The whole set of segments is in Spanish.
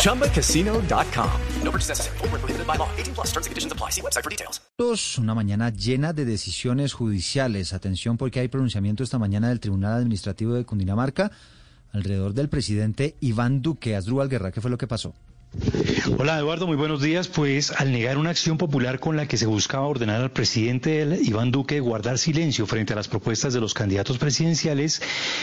ChumbaCasino.com. No purchase necessary. Void where prohibited by law. 18 plus terms and conditions apply. See website for details. Una mañana llena de decisiones judiciales. Atención porque hay pronunciamiento esta mañana del Tribunal Administrativo de Cundinamarca alrededor del presidente Iván Duque. Asdrúbal Guerra, ¿qué fue lo que pasó? Hola Eduardo, muy buenos días. Pues al negar una acción popular con la que se buscaba ordenar al presidente Iván Duque guardar silencio frente a las propuestas de los candidatos presidenciales,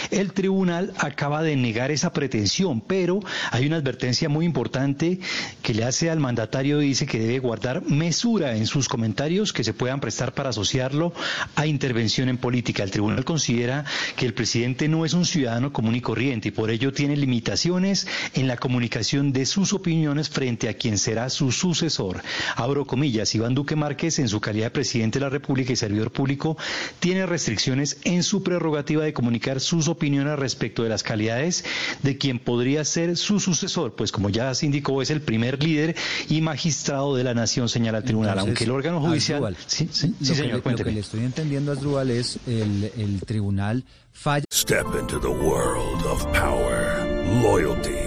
el tribunal acaba de negar esa pretensión, pero hay una advertencia muy importante que le hace al mandatario dice que debe guardar mesura en sus comentarios que se puedan prestar para asociarlo a intervención en política. El tribunal considera que el presidente no es un ciudadano común y corriente y por ello tiene limitaciones en la comunicación de sus opiniones frente a quien será su sucesor. Abro comillas, Iván Duque Márquez, en su calidad de presidente de la República y servidor público, tiene restricciones en su prerrogativa de comunicar sus opiniones respecto de las calidades de quien podría ser su sucesor, pues como ya se indicó, es el primer líder y magistrado de la nación, señala el tribunal, aunque el órgano judicial... Asdrúbal, sí, sí, sí señor, que, Lo que le estoy entendiendo, Asdrúbal, es el, el tribunal falla... Step into the world of power, loyalty.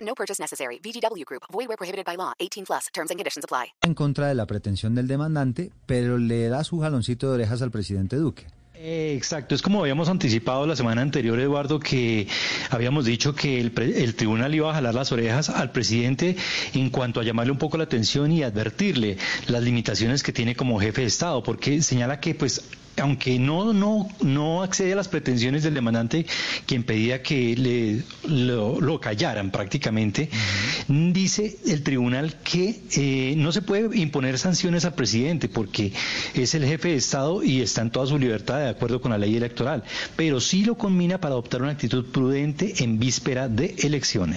No purchase necessary. VGW Group. Void where prohibited by law. 18 plus. Terms and conditions apply. En contra de la pretensión del demandante, pero le da su jaloncito de orejas al presidente Duque. Eh, Exacto, es como habíamos anticipado la semana anterior, Eduardo, que habíamos dicho que el, pre- el tribunal iba a jalar las orejas al presidente en cuanto a llamarle un poco la atención y advertirle las limitaciones que tiene como jefe de Estado, porque señala que, pues, aunque no, no, no accede a las pretensiones del demandante, quien pedía que le, lo, lo callaran prácticamente, dice el tribunal que eh, no se puede imponer sanciones al presidente porque es el jefe de Estado y está en toda su libertad de acuerdo con la ley electoral, pero sí lo combina para adoptar una actitud prudente en víspera de elecciones.